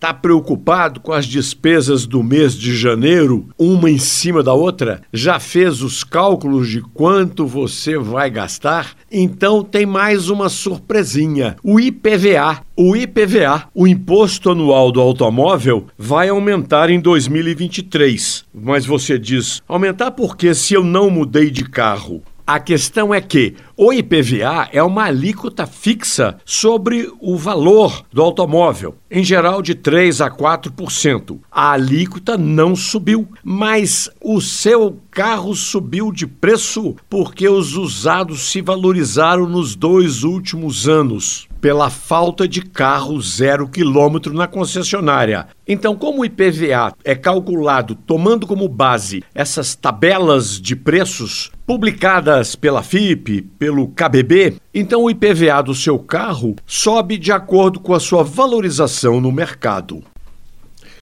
Está preocupado com as despesas do mês de janeiro, uma em cima da outra? Já fez os cálculos de quanto você vai gastar? Então tem mais uma surpresinha: o IPVA. O IPVA, o Imposto Anual do Automóvel, vai aumentar em 2023. Mas você diz: aumentar porque se eu não mudei de carro? A questão é que o IPVA é uma alíquota fixa sobre o valor do automóvel, em geral de 3 a 4%. A alíquota não subiu, mas o seu carro subiu de preço porque os usados se valorizaram nos dois últimos anos pela falta de carro zero quilômetro na concessionária. Então, como o IPVA é calculado tomando como base essas tabelas de preços publicadas pela FIP, pelo KBB, então o IPVA do seu carro sobe de acordo com a sua valorização no mercado.